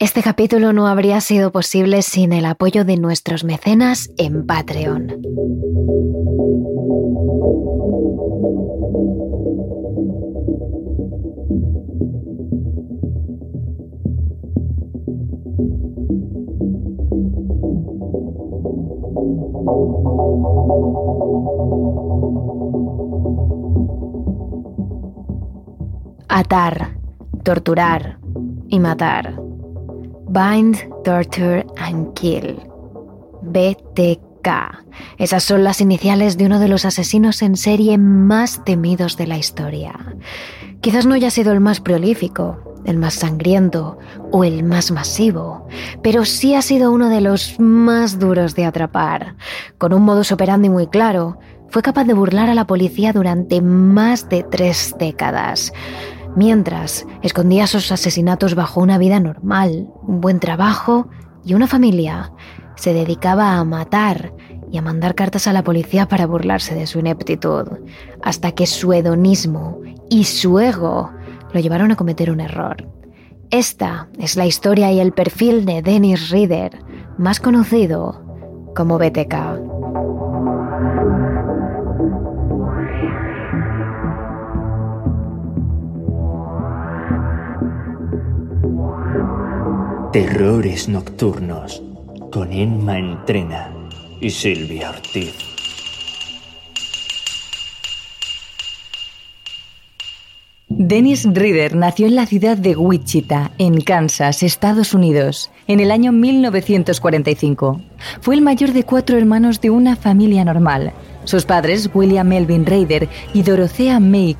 Este capítulo no habría sido posible sin el apoyo de nuestros mecenas en Patreon. Atar, torturar y matar. Bind, Torture and Kill. BTK. Esas son las iniciales de uno de los asesinos en serie más temidos de la historia. Quizás no haya sido el más prolífico, el más sangriento o el más masivo, pero sí ha sido uno de los más duros de atrapar. Con un modus operandi muy claro, fue capaz de burlar a la policía durante más de tres décadas. Mientras, escondía sus asesinatos bajo una vida normal, un buen trabajo y una familia. Se dedicaba a matar y a mandar cartas a la policía para burlarse de su ineptitud, hasta que su hedonismo y su ego lo llevaron a cometer un error. Esta es la historia y el perfil de Dennis Reader, más conocido como BTK. Terrores Nocturnos con Emma Entrena y Silvia Ortiz. Dennis Reader nació en la ciudad de Wichita, en Kansas, Estados Unidos, en el año 1945. Fue el mayor de cuatro hermanos de una familia normal. Sus padres, William Melvin Reader y Dorothea May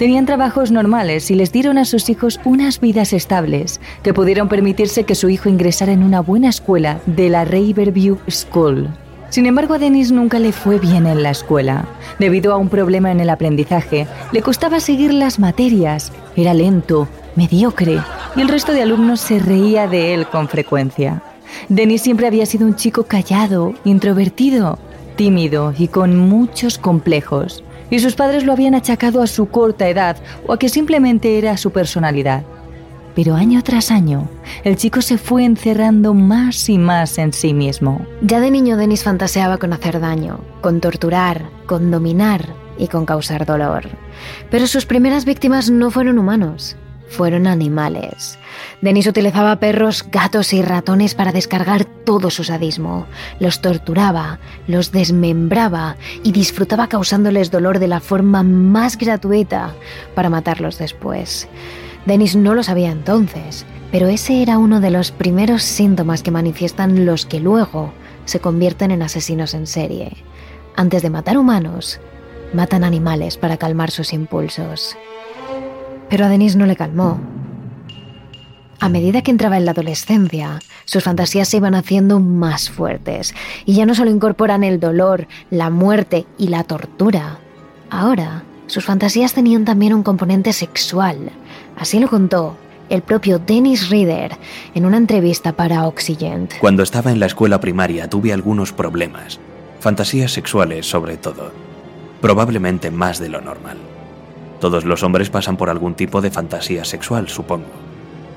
Tenían trabajos normales y les dieron a sus hijos unas vidas estables, que pudieron permitirse que su hijo ingresara en una buena escuela de la Riverview School. Sin embargo, a Dennis nunca le fue bien en la escuela. Debido a un problema en el aprendizaje, le costaba seguir las materias, era lento, mediocre, y el resto de alumnos se reía de él con frecuencia. Dennis siempre había sido un chico callado, introvertido, tímido y con muchos complejos y sus padres lo habían achacado a su corta edad o a que simplemente era su personalidad. Pero año tras año, el chico se fue encerrando más y más en sí mismo. Ya de niño Denis fantaseaba con hacer daño, con torturar, con dominar y con causar dolor. Pero sus primeras víctimas no fueron humanos, fueron animales. Denis utilizaba perros, gatos y ratones para descargar todo su sadismo. Los torturaba, los desmembraba y disfrutaba causándoles dolor de la forma más gratuita para matarlos después. Denis no lo sabía entonces, pero ese era uno de los primeros síntomas que manifiestan los que luego se convierten en asesinos en serie. Antes de matar humanos, matan animales para calmar sus impulsos. Pero a Denis no le calmó. A medida que entraba en la adolescencia, sus fantasías se iban haciendo más fuertes y ya no solo incorporan el dolor, la muerte y la tortura. Ahora, sus fantasías tenían también un componente sexual. Así lo contó el propio Dennis Reader en una entrevista para Oxygen. Cuando estaba en la escuela primaria tuve algunos problemas, fantasías sexuales sobre todo, probablemente más de lo normal. Todos los hombres pasan por algún tipo de fantasía sexual, supongo.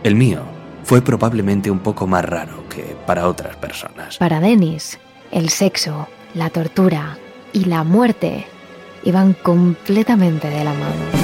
El mío fue probablemente un poco más raro que para otras personas. Para Dennis, el sexo, la tortura y la muerte iban completamente de la mano.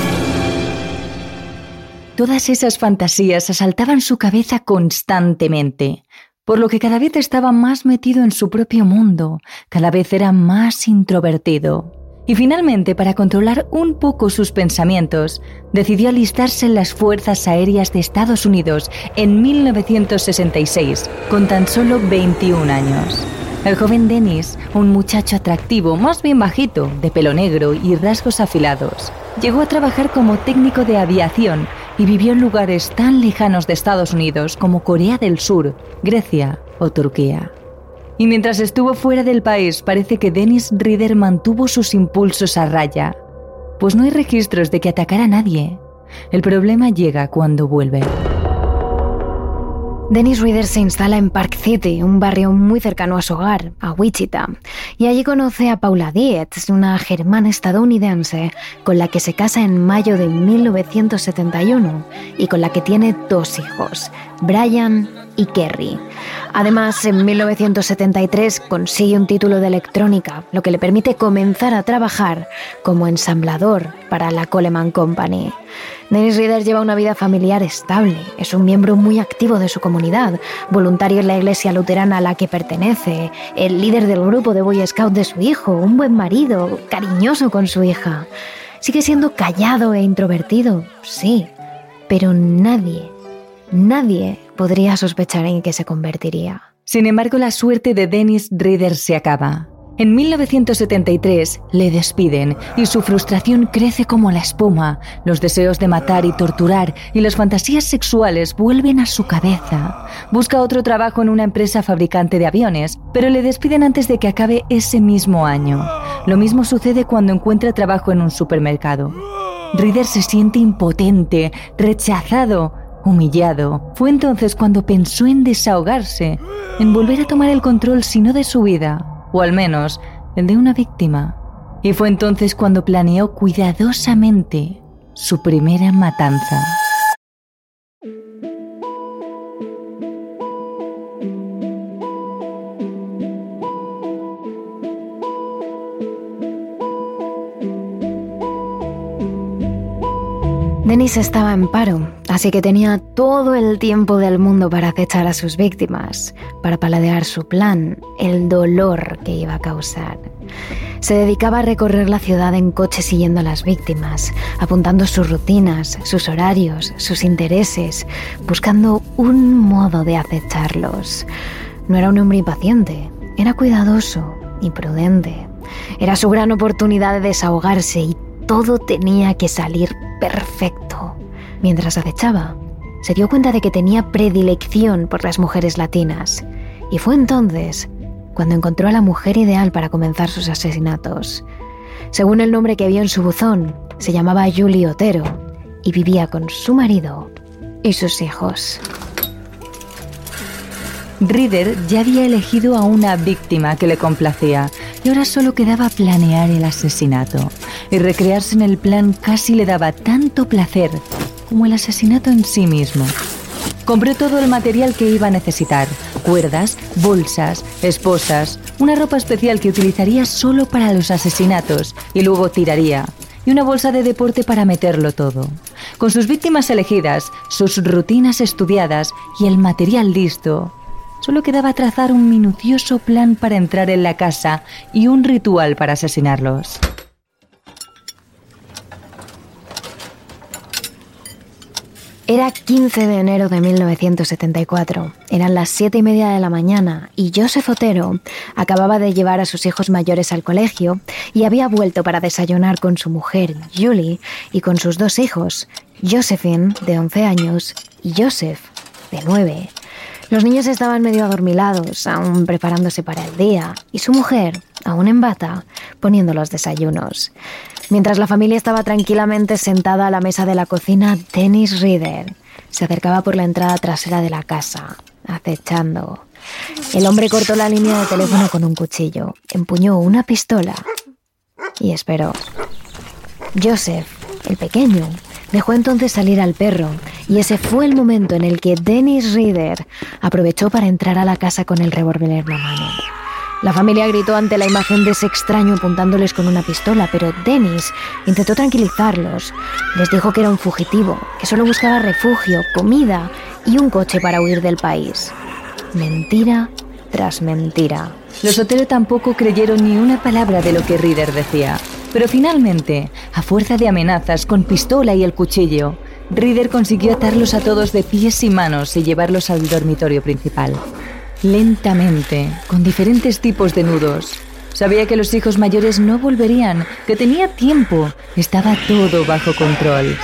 Todas esas fantasías asaltaban su cabeza constantemente, por lo que cada vez estaba más metido en su propio mundo, cada vez era más introvertido. Y finalmente, para controlar un poco sus pensamientos, decidió alistarse en las Fuerzas Aéreas de Estados Unidos en 1966, con tan solo 21 años. El joven Dennis, un muchacho atractivo, más bien bajito, de pelo negro y rasgos afilados, llegó a trabajar como técnico de aviación y vivió en lugares tan lejanos de Estados Unidos como Corea del Sur, Grecia o Turquía. Y mientras estuvo fuera del país, parece que Dennis Reader mantuvo sus impulsos a raya, pues no hay registros de que atacara a nadie. El problema llega cuando vuelve. Dennis Reader se instala en Park City, un barrio muy cercano a su hogar, a Wichita, y allí conoce a Paula Dietz, una germana estadounidense con la que se casa en mayo de 1971 y con la que tiene dos hijos, Brian y Kerry. Además, en 1973 consigue un título de electrónica, lo que le permite comenzar a trabajar como ensamblador para la Coleman Company. Dennis Reader lleva una vida familiar estable, es un miembro muy activo de su comunidad, voluntario en la iglesia luterana a la que pertenece, el líder del grupo de Boy Scout de su hijo, un buen marido, cariñoso con su hija. Sigue siendo callado e introvertido, sí, pero nadie, nadie podría sospechar en qué se convertiría. Sin embargo, la suerte de Dennis Reader se acaba. En 1973 le despiden y su frustración crece como la espuma. Los deseos de matar y torturar y las fantasías sexuales vuelven a su cabeza. Busca otro trabajo en una empresa fabricante de aviones, pero le despiden antes de que acabe ese mismo año. Lo mismo sucede cuando encuentra trabajo en un supermercado. Reader se siente impotente, rechazado, humillado. Fue entonces cuando pensó en desahogarse, en volver a tomar el control si no de su vida, o al menos el de una víctima. Y fue entonces cuando planeó cuidadosamente su primera matanza. Denis estaba en paro, así que tenía todo el tiempo del mundo para acechar a sus víctimas, para paladear su plan, el dolor que iba a causar. Se dedicaba a recorrer la ciudad en coche siguiendo a las víctimas, apuntando sus rutinas, sus horarios, sus intereses, buscando un modo de acecharlos. No era un hombre impaciente, era cuidadoso y prudente. Era su gran oportunidad de desahogarse y todo tenía que salir perfecto. Mientras acechaba, se dio cuenta de que tenía predilección por las mujeres latinas. Y fue entonces cuando encontró a la mujer ideal para comenzar sus asesinatos. Según el nombre que vio en su buzón, se llamaba Julie Otero y vivía con su marido y sus hijos. Reader ya había elegido a una víctima que le complacía y ahora solo quedaba planear el asesinato. Y recrearse en el plan casi le daba tanto placer como el asesinato en sí mismo. Compró todo el material que iba a necesitar, cuerdas, bolsas, esposas, una ropa especial que utilizaría solo para los asesinatos y luego tiraría, y una bolsa de deporte para meterlo todo. Con sus víctimas elegidas, sus rutinas estudiadas y el material listo, Solo quedaba trazar un minucioso plan para entrar en la casa y un ritual para asesinarlos. Era 15 de enero de 1974. Eran las siete y media de la mañana y Joseph Otero acababa de llevar a sus hijos mayores al colegio y había vuelto para desayunar con su mujer, Julie, y con sus dos hijos, Josephine, de 11 años, y Joseph, de 9. Los niños estaban medio adormilados, aún preparándose para el día, y su mujer, aún en bata, poniendo los desayunos. Mientras la familia estaba tranquilamente sentada a la mesa de la cocina, Dennis Reader se acercaba por la entrada trasera de la casa, acechando. El hombre cortó la línea de teléfono con un cuchillo, empuñó una pistola y esperó. Joseph, el pequeño, Dejó entonces salir al perro y ese fue el momento en el que Dennis Reader aprovechó para entrar a la casa con el revólver en la mano. La familia gritó ante la imagen de ese extraño apuntándoles con una pistola, pero Dennis intentó tranquilizarlos. Les dijo que era un fugitivo, que solo buscaba refugio, comida y un coche para huir del país. Mentira tras mentira. Los hoteles tampoco creyeron ni una palabra de lo que Reader decía. Pero finalmente, a fuerza de amenazas con pistola y el cuchillo, Reader consiguió atarlos a todos de pies y manos y llevarlos al dormitorio principal. Lentamente, con diferentes tipos de nudos. Sabía que los hijos mayores no volverían, que tenía tiempo, estaba todo bajo control.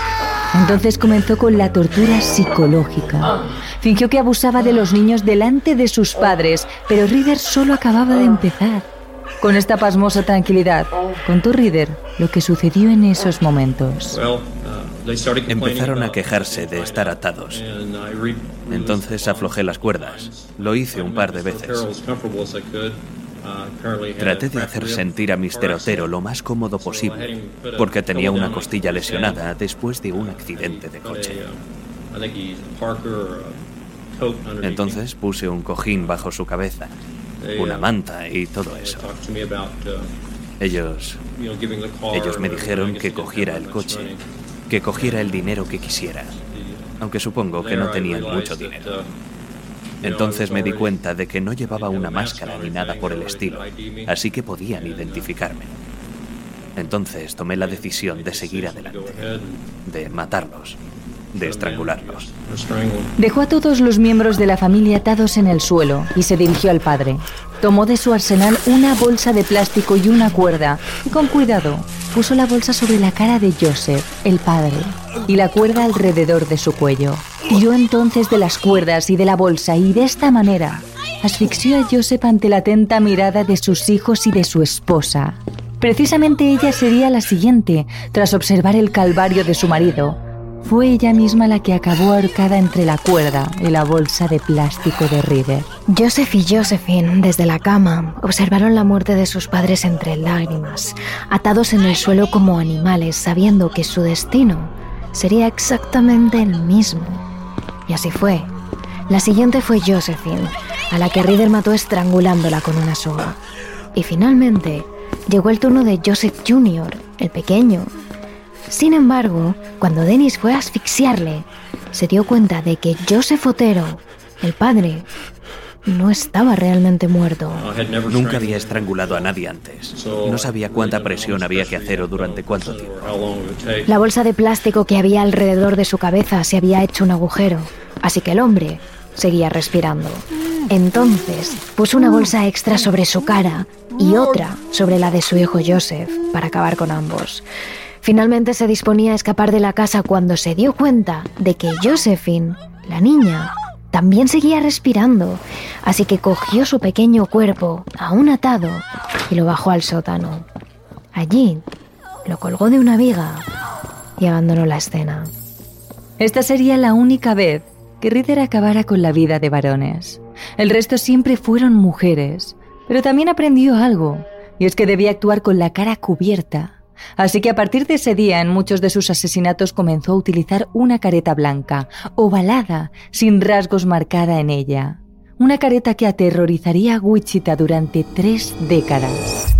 Entonces comenzó con la tortura psicológica. Fingió que abusaba de los niños delante de sus padres, pero Reader solo acababa de empezar. Con esta pasmosa tranquilidad, contó Reader lo que sucedió en esos momentos. Empezaron a quejarse de estar atados. Entonces aflojé las cuerdas. Lo hice un par de veces. Traté de hacer sentir a Mr. Otero lo más cómodo posible, porque tenía una costilla lesionada después de un accidente de coche. Entonces puse un cojín bajo su cabeza, una manta y todo eso. Ellos, ellos me dijeron que cogiera el coche, que cogiera el dinero que quisiera, aunque supongo que no tenían mucho dinero. Entonces me di cuenta de que no llevaba una máscara ni nada por el estilo, así que podían identificarme. Entonces tomé la decisión de seguir adelante, de matarlos, de estrangularlos. Dejó a todos los miembros de la familia atados en el suelo y se dirigió al padre. Tomó de su arsenal una bolsa de plástico y una cuerda y con cuidado puso la bolsa sobre la cara de Joseph, el padre, y la cuerda alrededor de su cuello. Tiró entonces de las cuerdas y de la bolsa y de esta manera asfixió a Joseph ante la atenta mirada de sus hijos y de su esposa. Precisamente ella sería la siguiente, tras observar el calvario de su marido, fue ella misma la que acabó ahorcada entre la cuerda y la bolsa de plástico de River. Joseph y Josephine, desde la cama, observaron la muerte de sus padres entre lágrimas, atados en el suelo como animales, sabiendo que su destino sería exactamente el mismo. Y así fue. La siguiente fue Josephine, a la que River mató estrangulándola con una soga. Y finalmente llegó el turno de Joseph Jr., el pequeño, sin embargo, cuando Dennis fue a asfixiarle, se dio cuenta de que Joseph Otero, el padre, no estaba realmente muerto. Nunca había estrangulado a nadie antes. No sabía cuánta presión había que hacer o durante cuánto tiempo. La bolsa de plástico que había alrededor de su cabeza se había hecho un agujero, así que el hombre seguía respirando. Entonces puso una bolsa extra sobre su cara y otra sobre la de su hijo Joseph para acabar con ambos. Finalmente se disponía a escapar de la casa cuando se dio cuenta de que Josephine, la niña, también seguía respirando, así que cogió su pequeño cuerpo, aún atado, y lo bajó al sótano. Allí lo colgó de una viga y abandonó la escena. Esta sería la única vez que Ritter acabara con la vida de varones. El resto siempre fueron mujeres, pero también aprendió algo, y es que debía actuar con la cara cubierta Así que a partir de ese día en muchos de sus asesinatos comenzó a utilizar una careta blanca, ovalada, sin rasgos marcada en ella. Una careta que aterrorizaría a Wichita durante tres décadas.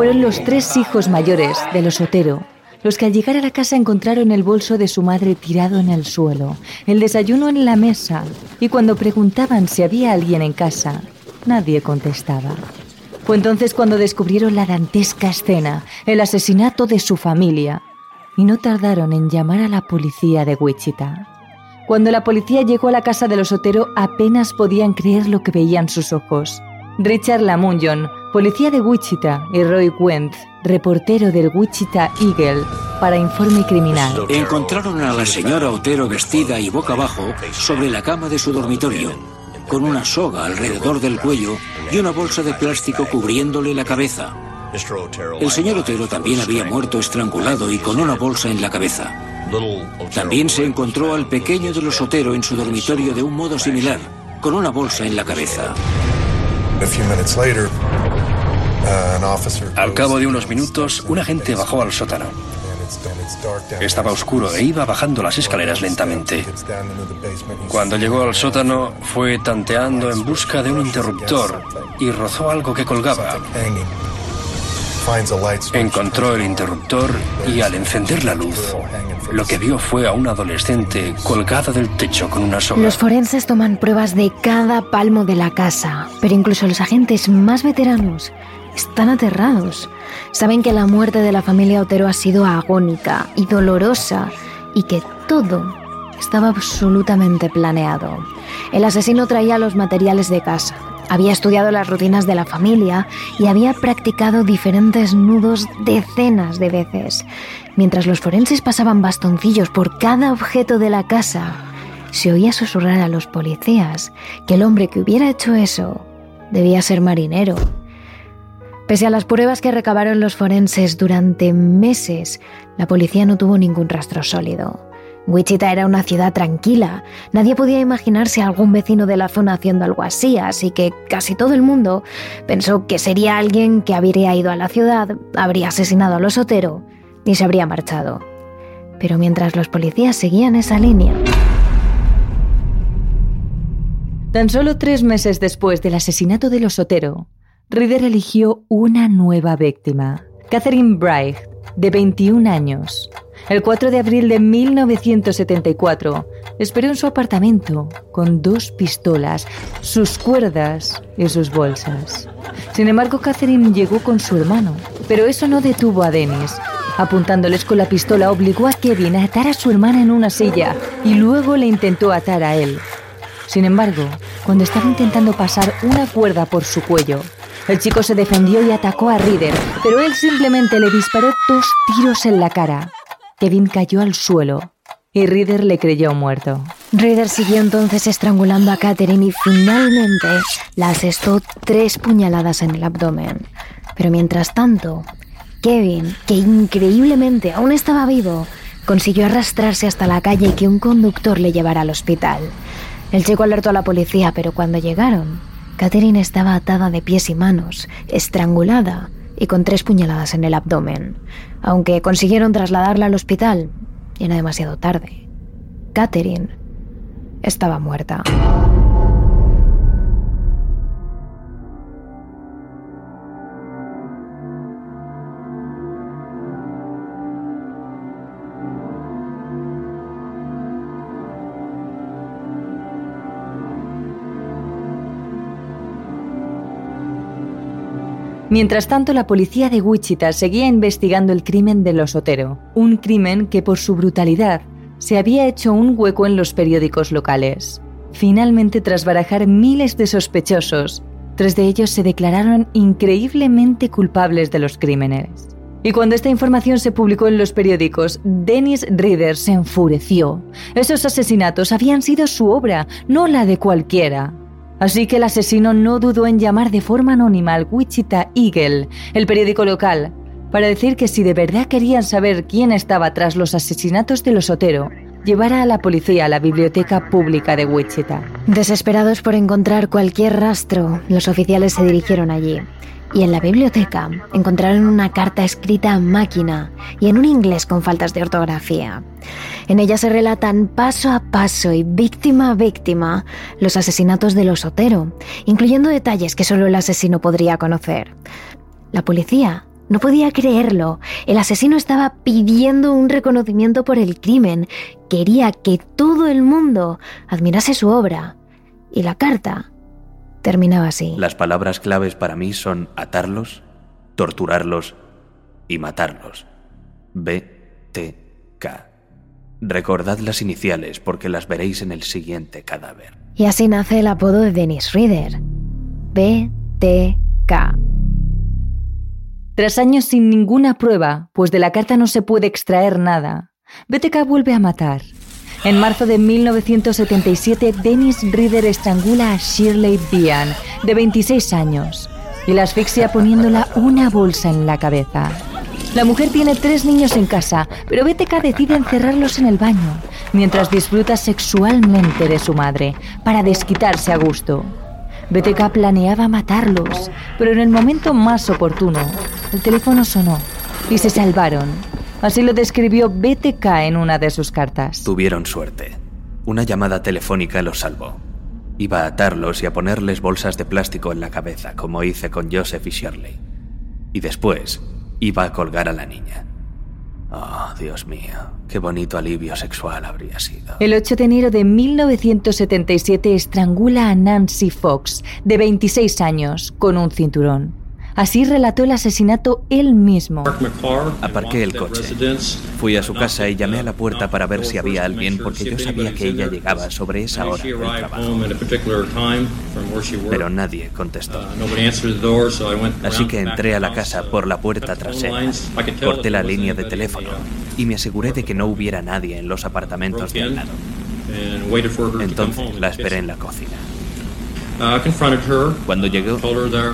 Fueron los tres hijos mayores de los Otero los que al llegar a la casa encontraron el bolso de su madre tirado en el suelo, el desayuno en la mesa, y cuando preguntaban si había alguien en casa, nadie contestaba. Fue entonces cuando descubrieron la dantesca escena, el asesinato de su familia, y no tardaron en llamar a la policía de Wichita. Cuando la policía llegó a la casa de los Otero apenas podían creer lo que veían sus ojos. Richard Lamunjon, policía de Wichita, y Roy Wentz, reportero del Wichita Eagle, para informe criminal. Encontraron a la señora Otero vestida y boca abajo sobre la cama de su dormitorio, con una soga alrededor del cuello y una bolsa de plástico cubriéndole la cabeza. El señor Otero también había muerto estrangulado y con una bolsa en la cabeza. También se encontró al pequeño de los Otero en su dormitorio de un modo similar, con una bolsa en la cabeza. Al cabo de unos minutos, un agente bajó al sótano. Estaba oscuro e iba bajando las escaleras lentamente. Cuando llegó al sótano, fue tanteando en busca de un interruptor y rozó algo que colgaba. Encontró el interruptor y al encender la luz, lo que vio fue a una adolescente colgada del techo con una soga. Los forenses toman pruebas de cada palmo de la casa, pero incluso los agentes más veteranos están aterrados. Saben que la muerte de la familia Otero ha sido agónica y dolorosa y que todo estaba absolutamente planeado. El asesino traía los materiales de casa, había estudiado las rutinas de la familia y había practicado diferentes nudos decenas de veces. Mientras los forenses pasaban bastoncillos por cada objeto de la casa, se oía susurrar a los policías que el hombre que hubiera hecho eso debía ser marinero. Pese a las pruebas que recabaron los forenses durante meses, la policía no tuvo ningún rastro sólido. Wichita era una ciudad tranquila, nadie podía imaginarse a algún vecino de la zona haciendo algo así, así que casi todo el mundo pensó que sería alguien que habría ido a la ciudad, habría asesinado a los Otero y se habría marchado. Pero mientras los policías seguían esa línea... Tan solo tres meses después del asesinato de los Rider eligió una nueva víctima, Catherine Bright, de 21 años. El 4 de abril de 1974, esperó en su apartamento con dos pistolas, sus cuerdas y sus bolsas. Sin embargo, Catherine llegó con su hermano, pero eso no detuvo a Dennis. Apuntándoles con la pistola, obligó a Kevin a atar a su hermana en una silla y luego le intentó atar a él. Sin embargo, cuando estaba intentando pasar una cuerda por su cuello, el chico se defendió y atacó a Reader, pero él simplemente le disparó dos tiros en la cara. Kevin cayó al suelo y Reader le creyó muerto. Reader siguió entonces estrangulando a Catherine y finalmente la asestó tres puñaladas en el abdomen. Pero mientras tanto, Kevin, que increíblemente aún estaba vivo, consiguió arrastrarse hasta la calle y que un conductor le llevara al hospital. El chico alertó a la policía, pero cuando llegaron, Catherine estaba atada de pies y manos, estrangulada y con tres puñaladas en el abdomen. Aunque consiguieron trasladarla al hospital, y no demasiado tarde. Catherine estaba muerta. Mientras tanto, la policía de Wichita seguía investigando el crimen de los Otero, un crimen que por su brutalidad se había hecho un hueco en los periódicos locales. Finalmente, tras barajar miles de sospechosos, tres de ellos se declararon increíblemente culpables de los crímenes. Y cuando esta información se publicó en los periódicos, Dennis Reader se enfureció. Esos asesinatos habían sido su obra, no la de cualquiera. Así que el asesino no dudó en llamar de forma anónima al Wichita Eagle, el periódico local, para decir que si de verdad querían saber quién estaba tras los asesinatos de los Otero, llevara a la policía a la biblioteca pública de Wichita. Desesperados por encontrar cualquier rastro, los oficiales se dirigieron allí. Y en la biblioteca encontraron una carta escrita a máquina y en un inglés con faltas de ortografía. En ella se relatan paso a paso y víctima a víctima los asesinatos de los Otero, incluyendo detalles que solo el asesino podría conocer. La policía no podía creerlo. El asesino estaba pidiendo un reconocimiento por el crimen. Quería que todo el mundo admirase su obra. Y la carta terminaba así. Las palabras claves para mí son atarlos, torturarlos y matarlos. B, T, K. Recordad las iniciales porque las veréis en el siguiente cadáver. Y así nace el apodo de Dennis Reader. B, T, K. Tras años sin ninguna prueba, pues de la carta no se puede extraer nada, BTK vuelve a matar. En marzo de 1977, Dennis Reader estrangula a Shirley Bian, de 26 años, y la asfixia poniéndola una bolsa en la cabeza. La mujer tiene tres niños en casa, pero BTK decide encerrarlos en el baño, mientras disfruta sexualmente de su madre, para desquitarse a gusto. BTK planeaba matarlos, pero en el momento más oportuno, el teléfono sonó y se salvaron. Así lo describió BTK en una de sus cartas. Tuvieron suerte. Una llamada telefónica los salvó. Iba a atarlos y a ponerles bolsas de plástico en la cabeza, como hice con Joseph y Shirley. Y después iba a colgar a la niña. Oh, Dios mío, qué bonito alivio sexual habría sido. El 8 de enero de 1977 estrangula a Nancy Fox, de 26 años, con un cinturón. Así relató el asesinato él mismo. Aparqué el coche. Fui a su casa y llamé a la puerta para ver si había alguien porque yo sabía que ella llegaba sobre esa hora del trabajo. Pero nadie contestó. Así que entré a la casa por la puerta trasera, corté la línea de teléfono y me aseguré de que no hubiera nadie en los apartamentos de al lado. Entonces la esperé en la cocina. Cuando llegó,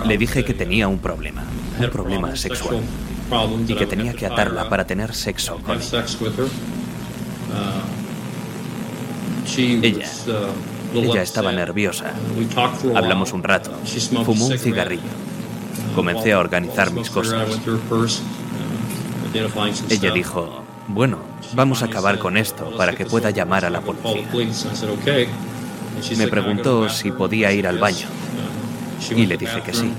le dije que tenía un problema, un problema sexual, y que tenía que atarla para tener sexo con ella. Ella, ella estaba nerviosa. Hablamos un rato. Fumó un cigarrillo. Comencé a organizar mis cosas. Ella dijo, bueno, vamos a acabar con esto para que pueda llamar a la policía. Me preguntó si podía ir al baño y le dije que sí.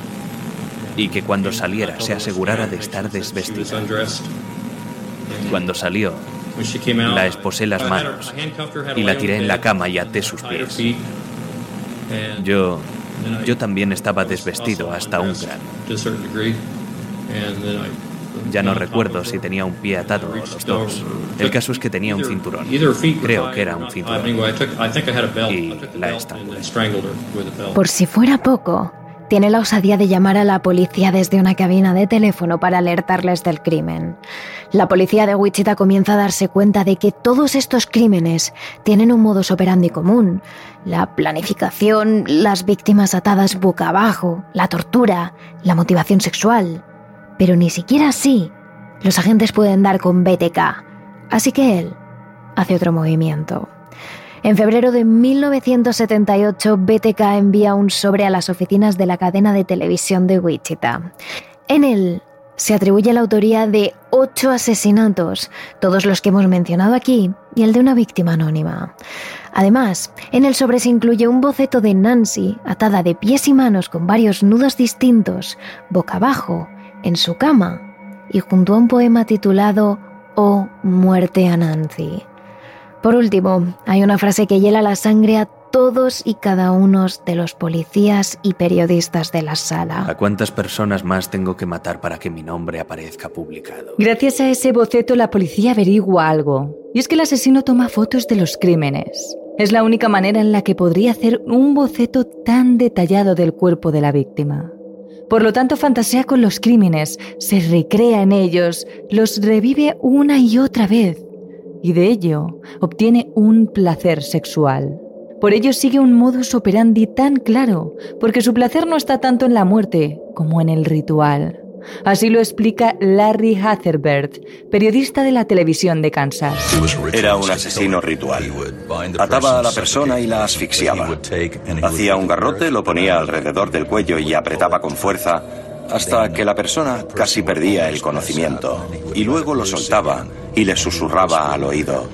Y que cuando saliera se asegurara de estar desvestida. Cuando salió, la esposé las manos y la tiré en la cama y até sus pies. Yo, yo también estaba desvestido hasta un grado. Ya no recuerdo si tenía un pie atado o los dos. El caso es que tenía un cinturón. Creo que era un cinturón. Y la estrangulé. Por si fuera poco, tiene la osadía de llamar a la policía desde una cabina de teléfono para alertarles del crimen. La policía de Wichita comienza a darse cuenta de que todos estos crímenes tienen un modus operandi común. La planificación, las víctimas atadas boca abajo, la tortura, la motivación sexual. Pero ni siquiera así los agentes pueden dar con BTK. Así que él hace otro movimiento. En febrero de 1978, BTK envía un sobre a las oficinas de la cadena de televisión de Wichita. En él se atribuye la autoría de ocho asesinatos, todos los que hemos mencionado aquí, y el de una víctima anónima. Además, en el sobre se incluye un boceto de Nancy atada de pies y manos con varios nudos distintos, boca abajo, en su cama, y junto a un poema titulado Oh, muerte a Nancy. Por último, hay una frase que hiela la sangre a todos y cada uno de los policías y periodistas de la sala. ¿A cuántas personas más tengo que matar para que mi nombre aparezca publicado? Gracias a ese boceto la policía averigua algo. Y es que el asesino toma fotos de los crímenes. Es la única manera en la que podría hacer un boceto tan detallado del cuerpo de la víctima. Por lo tanto, fantasea con los crímenes, se recrea en ellos, los revive una y otra vez y de ello obtiene un placer sexual. Por ello sigue un modus operandi tan claro, porque su placer no está tanto en la muerte como en el ritual. Así lo explica Larry Hatherbert, periodista de la televisión de Kansas. Era un asesino ritual. Ataba a la persona y la asfixiaba. Hacía un garrote, lo ponía alrededor del cuello y apretaba con fuerza hasta que la persona casi perdía el conocimiento y luego lo soltaba y le susurraba al oído,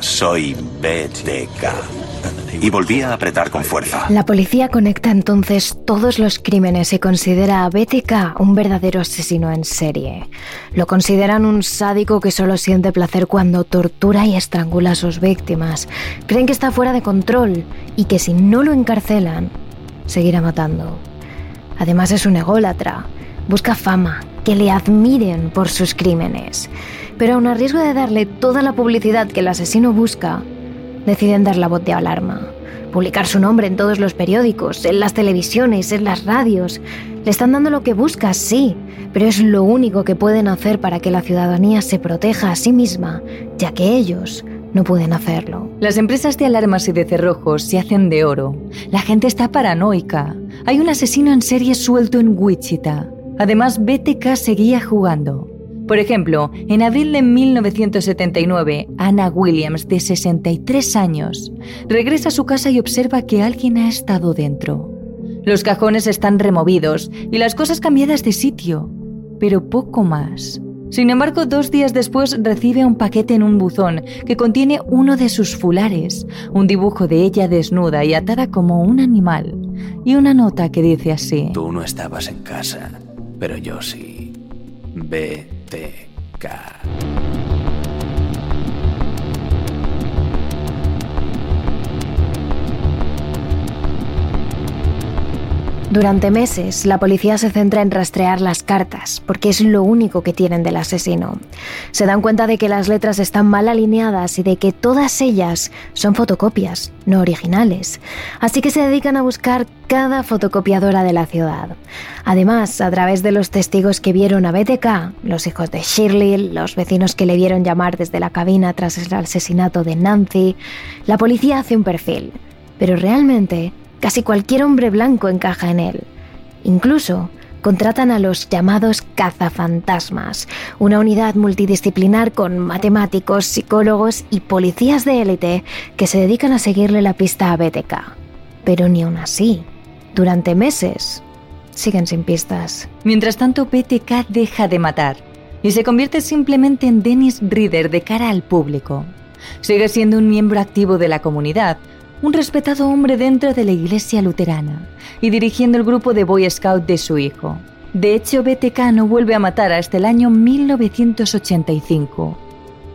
soy BTK. Y volvía a apretar con fuerza. La policía conecta entonces todos los crímenes y considera a BTK un verdadero asesino en serie. Lo consideran un sádico que solo siente placer cuando tortura y estrangula a sus víctimas. Creen que está fuera de control y que si no lo encarcelan, seguirá matando. Además es un ególatra. Busca fama, que le admiren por sus crímenes. Pero aun a riesgo de darle toda la publicidad que el asesino busca, deciden dar la voz de alarma. Publicar su nombre en todos los periódicos, en las televisiones, en las radios. Le están dando lo que busca, sí, pero es lo único que pueden hacer para que la ciudadanía se proteja a sí misma, ya que ellos no pueden hacerlo. Las empresas de alarmas y de cerrojos se hacen de oro. La gente está paranoica. Hay un asesino en serie suelto en Wichita. Además, BTK seguía jugando. Por ejemplo, en abril de 1979, Anna Williams, de 63 años, regresa a su casa y observa que alguien ha estado dentro. Los cajones están removidos y las cosas cambiadas de sitio, pero poco más. Sin embargo, dos días después recibe un paquete en un buzón que contiene uno de sus fulares, un dibujo de ella desnuda y atada como un animal, y una nota que dice así. Tú no estabas en casa, pero yo sí. BTK. Durante meses, la policía se centra en rastrear las cartas, porque es lo único que tienen del asesino. Se dan cuenta de que las letras están mal alineadas y de que todas ellas son fotocopias, no originales. Así que se dedican a buscar cada fotocopiadora de la ciudad. Además, a través de los testigos que vieron a BTK, los hijos de Shirley, los vecinos que le vieron llamar desde la cabina tras el asesinato de Nancy, la policía hace un perfil. Pero realmente Casi cualquier hombre blanco encaja en él. Incluso contratan a los llamados cazafantasmas, una unidad multidisciplinar con matemáticos, psicólogos y policías de élite que se dedican a seguirle la pista a BTK. Pero ni aún así, durante meses, siguen sin pistas. Mientras tanto, BTK deja de matar y se convierte simplemente en Dennis Reader de cara al público. Sigue siendo un miembro activo de la comunidad, un respetado hombre dentro de la iglesia luterana y dirigiendo el grupo de Boy Scout de su hijo. De hecho, BTK no vuelve a matar hasta el año 1985.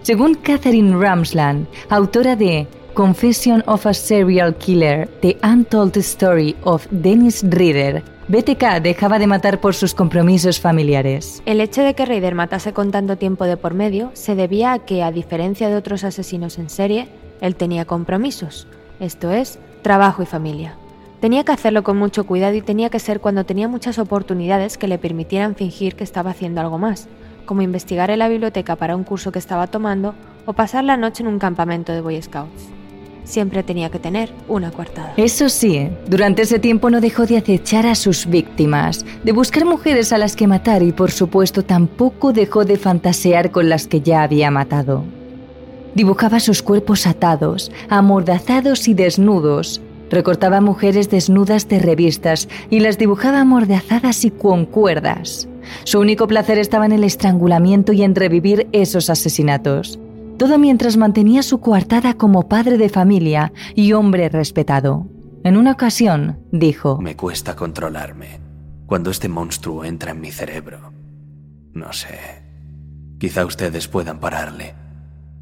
Según Catherine Ramsland, autora de Confession of a Serial Killer, The Untold Story of Dennis Reader, BTK dejaba de matar por sus compromisos familiares. El hecho de que Reader matase con tanto tiempo de por medio se debía a que, a diferencia de otros asesinos en serie, él tenía compromisos esto es, trabajo y familia. Tenía que hacerlo con mucho cuidado y tenía que ser cuando tenía muchas oportunidades que le permitieran fingir que estaba haciendo algo más, como investigar en la biblioteca para un curso que estaba tomando o pasar la noche en un campamento de Boy Scouts. Siempre tenía que tener una coartada. Eso sí, durante ese tiempo no dejó de acechar a sus víctimas, de buscar mujeres a las que matar y por supuesto tampoco dejó de fantasear con las que ya había matado. Dibujaba sus cuerpos atados, amordazados y desnudos. Recortaba mujeres desnudas de revistas y las dibujaba amordazadas y con cuerdas. Su único placer estaba en el estrangulamiento y en revivir esos asesinatos. Todo mientras mantenía su coartada como padre de familia y hombre respetado. En una ocasión, dijo, Me cuesta controlarme cuando este monstruo entra en mi cerebro. No sé. Quizá ustedes puedan pararle.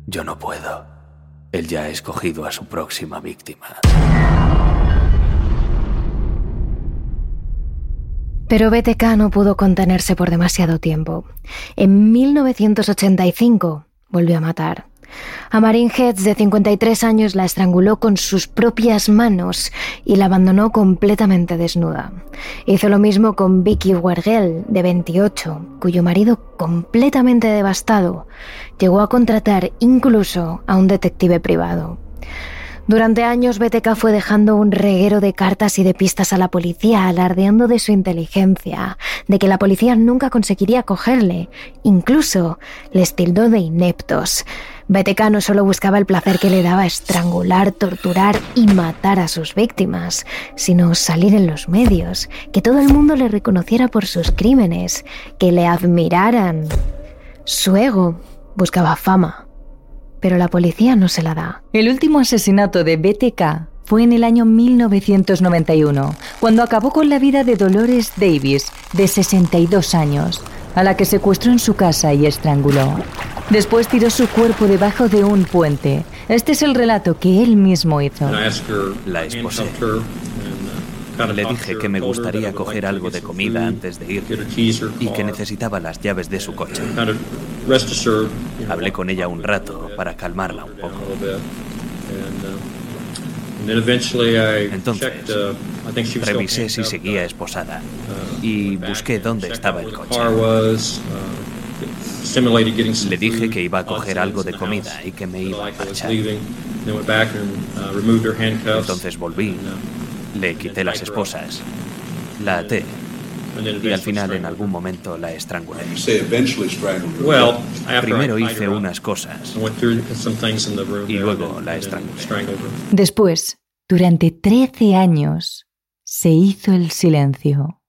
Yo no puedo. Él ya ha escogido a su próxima víctima. Pero BTK no pudo contenerse por demasiado tiempo. En 1985 volvió a matar. A Marin Heads, de 53 años, la estranguló con sus propias manos y la abandonó completamente desnuda. Hizo lo mismo con Vicky Wergel, de 28, cuyo marido, completamente devastado, llegó a contratar incluso a un detective privado. Durante años BTK fue dejando un reguero de cartas y de pistas a la policía, alardeando de su inteligencia, de que la policía nunca conseguiría cogerle. Incluso les tildó de ineptos. BTK no solo buscaba el placer que le daba estrangular, torturar y matar a sus víctimas, sino salir en los medios, que todo el mundo le reconociera por sus crímenes, que le admiraran. Su ego buscaba fama, pero la policía no se la da. El último asesinato de BTK fue en el año 1991, cuando acabó con la vida de Dolores Davis, de 62 años, a la que secuestró en su casa y estranguló. Después tiró su cuerpo debajo de un puente. Este es el relato que él mismo hizo. La esposé. Le dije que me gustaría coger algo de comida antes de ir y que necesitaba las llaves de su coche. Hablé con ella un rato para calmarla un poco. Entonces, revisé si seguía esposada y busqué dónde estaba el coche. Le dije que iba a coger algo de comida y que me iba a marchar. Entonces volví, le quité las esposas, la até y al final en algún momento la estrangulé. Primero hice unas cosas y luego la estrangulé. Después, durante 13 años, se hizo el silencio.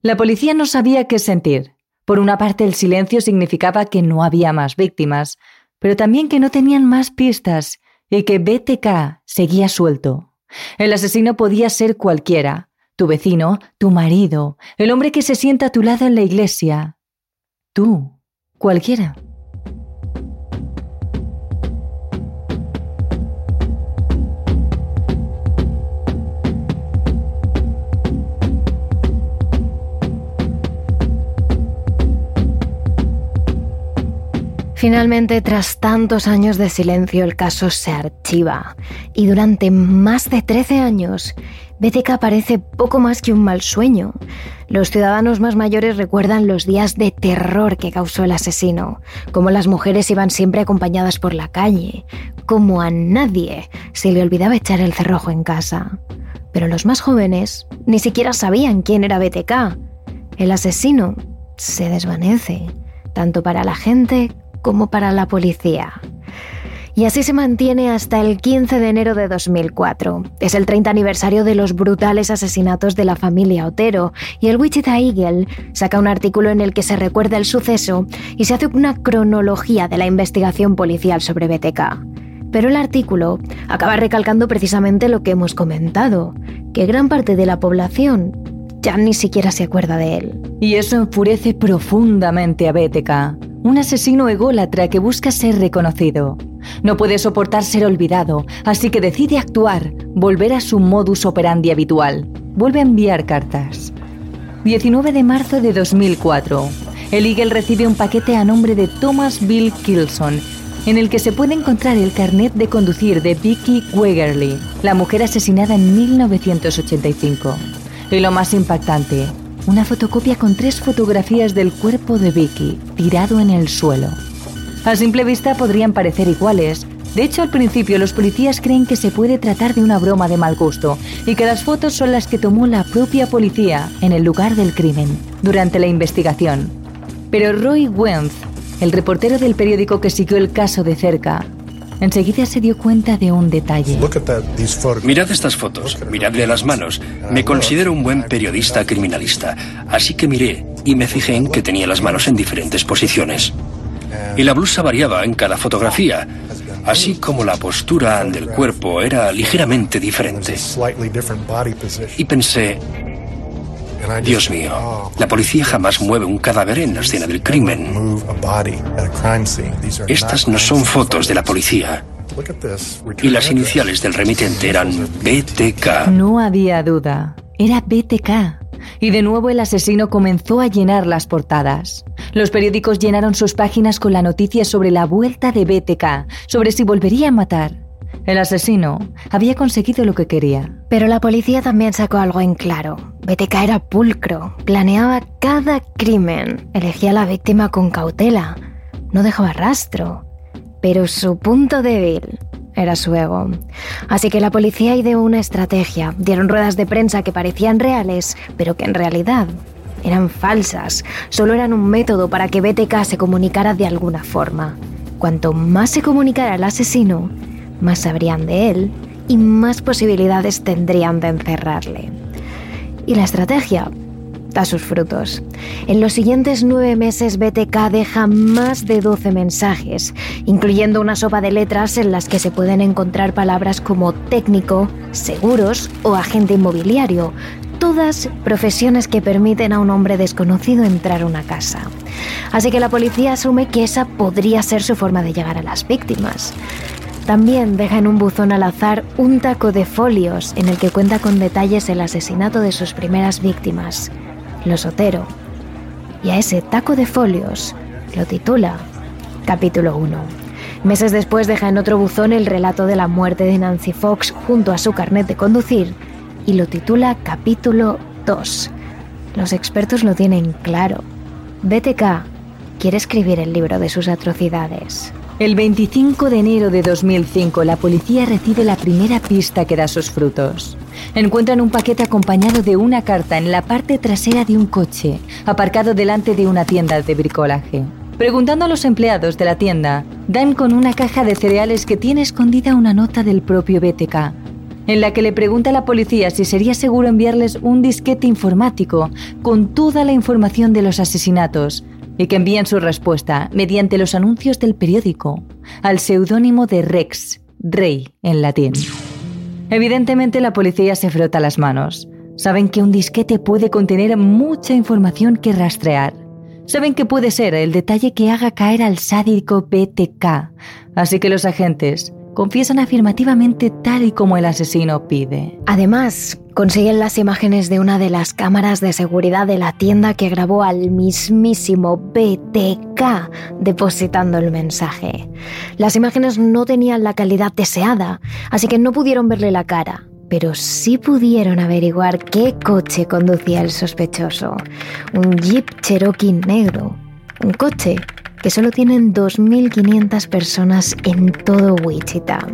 La policía no sabía qué sentir. Por una parte, el silencio significaba que no había más víctimas, pero también que no tenían más pistas y que BTK seguía suelto. El asesino podía ser cualquiera, tu vecino, tu marido, el hombre que se sienta a tu lado en la iglesia. Tú, cualquiera. Finalmente, tras tantos años de silencio, el caso se archiva y durante más de 13 años, BTK parece poco más que un mal sueño. Los ciudadanos más mayores recuerdan los días de terror que causó el asesino, cómo las mujeres iban siempre acompañadas por la calle, cómo a nadie se le olvidaba echar el cerrojo en casa. Pero los más jóvenes ni siquiera sabían quién era BTK. El asesino se desvanece, tanto para la gente como para la policía. Y así se mantiene hasta el 15 de enero de 2004. Es el 30 aniversario de los brutales asesinatos de la familia Otero y el Wichita Eagle saca un artículo en el que se recuerda el suceso y se hace una cronología de la investigación policial sobre BTK. Pero el artículo acaba recalcando precisamente lo que hemos comentado, que gran parte de la población ya ni siquiera se acuerda de él. Y eso enfurece profundamente a BTK, un asesino ególatra que busca ser reconocido. No puede soportar ser olvidado, así que decide actuar, volver a su modus operandi habitual. Vuelve a enviar cartas. 19 de marzo de 2004. El Eagle recibe un paquete a nombre de Thomas Bill Kilson, en el que se puede encontrar el carnet de conducir de Vicky Wegerly, la mujer asesinada en 1985. Y lo más impactante, una fotocopia con tres fotografías del cuerpo de Vicky tirado en el suelo. A simple vista podrían parecer iguales. De hecho, al principio los policías creen que se puede tratar de una broma de mal gusto y que las fotos son las que tomó la propia policía en el lugar del crimen durante la investigación. Pero Roy Wenz, el reportero del periódico que siguió el caso de cerca, enseguida se dio cuenta de un detalle. Mirad estas fotos, miradle las manos. Me considero un buen periodista criminalista, así que miré y me fijé en que tenía las manos en diferentes posiciones y la blusa variaba en cada fotografía, así como la postura del cuerpo era ligeramente diferente. Y pensé, Dios mío, la policía jamás mueve un cadáver en la escena del crimen. Estas no son fotos de la policía. Y las iniciales del remitente eran BTK. No había duda. Era BTK. Y de nuevo el asesino comenzó a llenar las portadas. Los periódicos llenaron sus páginas con la noticia sobre la vuelta de BTK, sobre si volvería a matar. El asesino había conseguido lo que quería. Pero la policía también sacó algo en claro. BTK era pulcro, planeaba cada crimen, elegía a la víctima con cautela, no dejaba rastro. Pero su punto débil era su ego. Así que la policía ideó una estrategia. Dieron ruedas de prensa que parecían reales, pero que en realidad eran falsas. Solo eran un método para que BTK se comunicara de alguna forma. Cuanto más se comunicara el asesino, más sabrían de él y más posibilidades tendrían de encerrarle. Y la estrategia da sus frutos. En los siguientes nueve meses BTK deja más de 12 mensajes, incluyendo una sopa de letras en las que se pueden encontrar palabras como técnico, seguros o agente inmobiliario, todas profesiones que permiten a un hombre desconocido entrar a una casa. Así que la policía asume que esa podría ser su forma de llegar a las víctimas. También deja en un buzón al azar un taco de folios en el que cuenta con detalles el asesinato de sus primeras víctimas, los Otero. Y a ese taco de folios lo titula Capítulo 1. Meses después deja en otro buzón el relato de la muerte de Nancy Fox junto a su carnet de conducir y lo titula Capítulo 2. Los expertos lo tienen claro. BTK quiere escribir el libro de sus atrocidades. El 25 de enero de 2005, la policía recibe la primera pista que da sus frutos. Encuentran un paquete acompañado de una carta en la parte trasera de un coche, aparcado delante de una tienda de bricolaje. Preguntando a los empleados de la tienda, dan con una caja de cereales que tiene escondida una nota del propio BTK, en la que le pregunta a la policía si sería seguro enviarles un disquete informático con toda la información de los asesinatos, y que envían su respuesta mediante los anuncios del periódico al seudónimo de Rex, rey en latín. Evidentemente la policía se frota las manos. Saben que un disquete puede contener mucha información que rastrear. Saben que puede ser el detalle que haga caer al sádico BTK. Así que los agentes confiesan afirmativamente tal y como el asesino pide. Además, consiguen las imágenes de una de las cámaras de seguridad de la tienda que grabó al mismísimo BTK depositando el mensaje. Las imágenes no tenían la calidad deseada, así que no pudieron verle la cara, pero sí pudieron averiguar qué coche conducía el sospechoso. Un Jeep Cherokee negro. Un coche que solo tienen 2.500 personas en todo Wichita.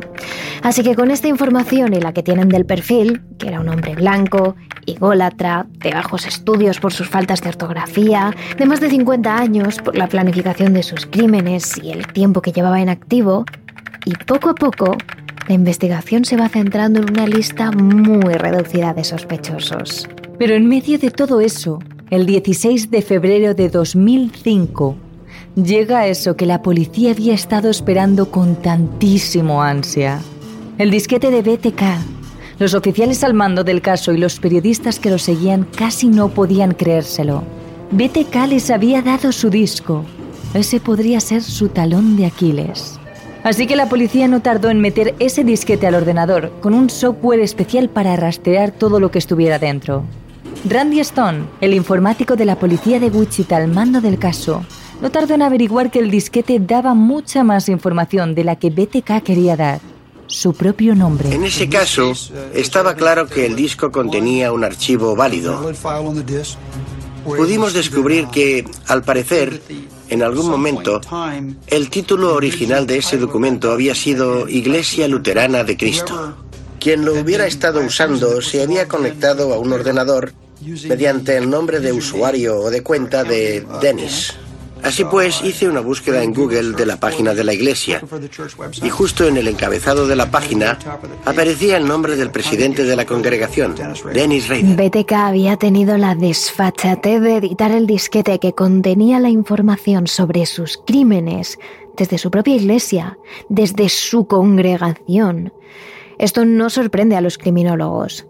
Así que con esta información y la que tienen del perfil, que era un hombre blanco, igólatra, de bajos estudios por sus faltas de ortografía, de más de 50 años por la planificación de sus crímenes y el tiempo que llevaba en activo, y poco a poco la investigación se va centrando en una lista muy reducida de sospechosos. Pero en medio de todo eso, el 16 de febrero de 2005, llega eso que la policía había estado esperando con tantísimo ansia. El disquete de BTK. Los oficiales al mando del caso y los periodistas que lo seguían casi no podían creérselo. BTK les había dado su disco. Ese podría ser su talón de Aquiles. Así que la policía no tardó en meter ese disquete al ordenador con un software especial para rastrear todo lo que estuviera dentro. Randy Stone, el informático de la policía de Wichita al mando del caso, no tardó en averiguar que el disquete daba mucha más información de la que BTK quería dar. Su propio nombre. En ese caso, estaba claro que el disco contenía un archivo válido. Pudimos descubrir que, al parecer, en algún momento, el título original de ese documento había sido Iglesia Luterana de Cristo. Quien lo hubiera estado usando se había conectado a un ordenador mediante el nombre de usuario o de cuenta de Dennis. Así pues, hice una búsqueda en Google de la página de la iglesia y justo en el encabezado de la página aparecía el nombre del presidente de la congregación, Dennis Reid. BTK había tenido la desfachatez de editar el disquete que contenía la información sobre sus crímenes desde su propia iglesia, desde su congregación. Esto no sorprende a los criminólogos.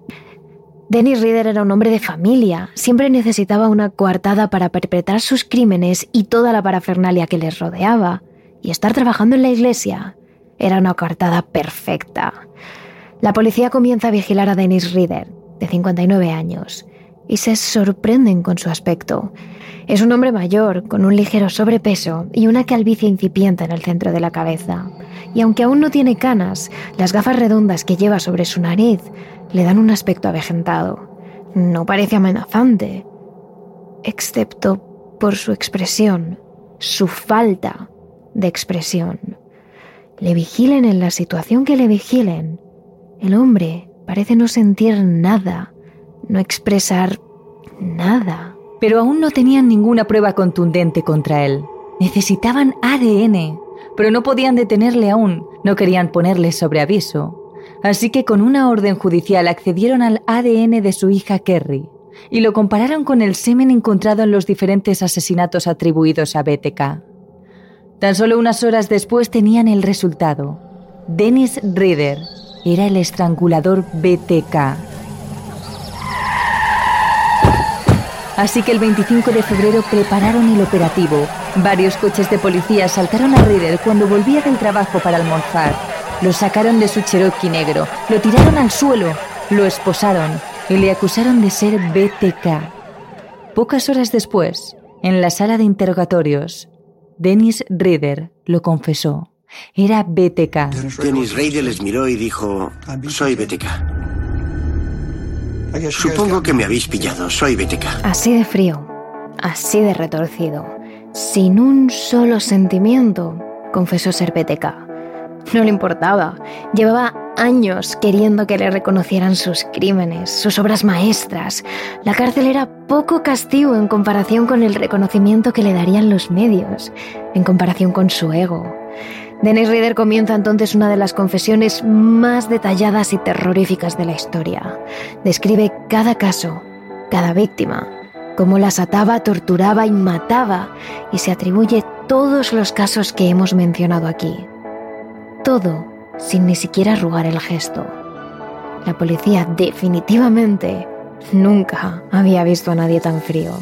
Dennis Reader era un hombre de familia, siempre necesitaba una coartada para perpetrar sus crímenes y toda la parafernalia que les rodeaba, y estar trabajando en la iglesia era una coartada perfecta. La policía comienza a vigilar a Dennis Reader, de 59 años, y se sorprenden con su aspecto. Es un hombre mayor, con un ligero sobrepeso y una calvicie incipiente en el centro de la cabeza. Y aunque aún no tiene canas, las gafas redondas que lleva sobre su nariz le dan un aspecto avejentado. No parece amenazante, excepto por su expresión, su falta de expresión. Le vigilen en la situación que le vigilen. El hombre parece no sentir nada, no expresar nada. Pero aún no tenían ninguna prueba contundente contra él. Necesitaban ADN, pero no podían detenerle aún, no querían ponerle sobre aviso. Así que con una orden judicial accedieron al ADN de su hija Kerry y lo compararon con el semen encontrado en los diferentes asesinatos atribuidos a BTK. Tan solo unas horas después tenían el resultado. Dennis Reader era el estrangulador BTK. Así que el 25 de febrero prepararon el operativo. Varios coches de policía saltaron a Reader cuando volvía del trabajo para almorzar lo sacaron de su Cherokee negro, lo tiraron al suelo, lo esposaron y le acusaron de ser BTK. Pocas horas después, en la sala de interrogatorios, Dennis Reader lo confesó. Era BTK. Dennis Reader les miró y dijo, soy BTK. Supongo que me habéis pillado, soy BTK. Así de frío, así de retorcido, sin un solo sentimiento, confesó ser BTK. No le importaba. Llevaba años queriendo que le reconocieran sus crímenes, sus obras maestras. La cárcel era poco castigo en comparación con el reconocimiento que le darían los medios, en comparación con su ego. Dennis Reader comienza entonces una de las confesiones más detalladas y terroríficas de la historia. Describe cada caso, cada víctima, cómo las ataba, torturaba y mataba, y se atribuye todos los casos que hemos mencionado aquí. Todo sin ni siquiera arrugar el gesto. La policía definitivamente nunca había visto a nadie tan frío.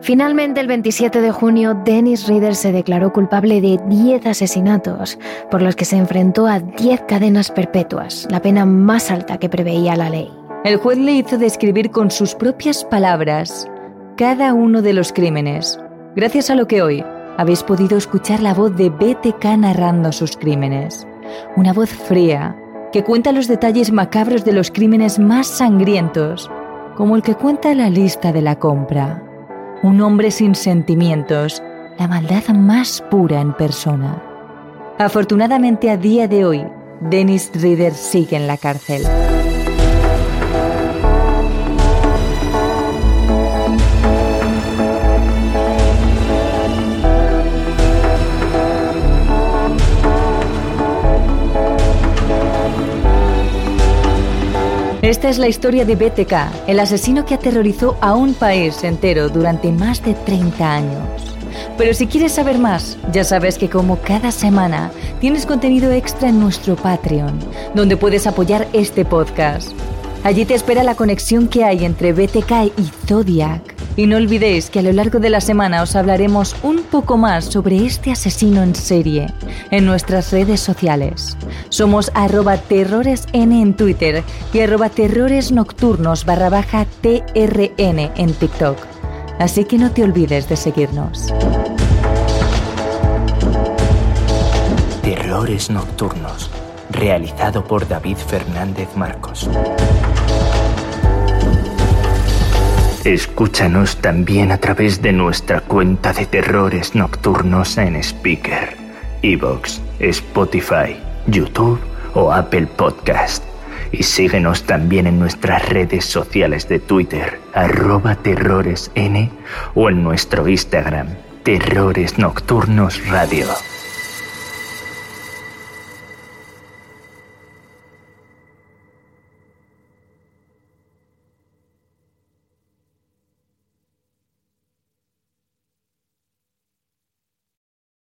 Finalmente, el 27 de junio, Dennis Reader se declaró culpable de 10 asesinatos, por los que se enfrentó a 10 cadenas perpetuas, la pena más alta que preveía la ley. El juez le hizo describir con sus propias palabras cada uno de los crímenes, gracias a lo que hoy habéis podido escuchar la voz de BTK narrando sus crímenes. Una voz fría que cuenta los detalles macabros de los crímenes más sangrientos, como el que cuenta la lista de la compra. Un hombre sin sentimientos, la maldad más pura en persona. Afortunadamente a día de hoy, Dennis Reader sigue en la cárcel. Esta es la historia de BTK, el asesino que aterrorizó a un país entero durante más de 30 años. Pero si quieres saber más, ya sabes que como cada semana tienes contenido extra en nuestro Patreon, donde puedes apoyar este podcast. Allí te espera la conexión que hay entre BTK y Zodiac y no olvidéis que a lo largo de la semana os hablaremos un poco más sobre este asesino en serie en nuestras redes sociales. Somos arroba terroresn en Twitter y arroba terroresnocturnos barra baja TRN en TikTok. Así que no te olvides de seguirnos. Terrores Nocturnos, realizado por David Fernández Marcos. Escúchanos también a través de nuestra cuenta de terrores nocturnos en Speaker, Evox, Spotify, YouTube o Apple Podcast. Y síguenos también en nuestras redes sociales de Twitter, arroba terroresn o en nuestro Instagram, Terrores Nocturnos Radio.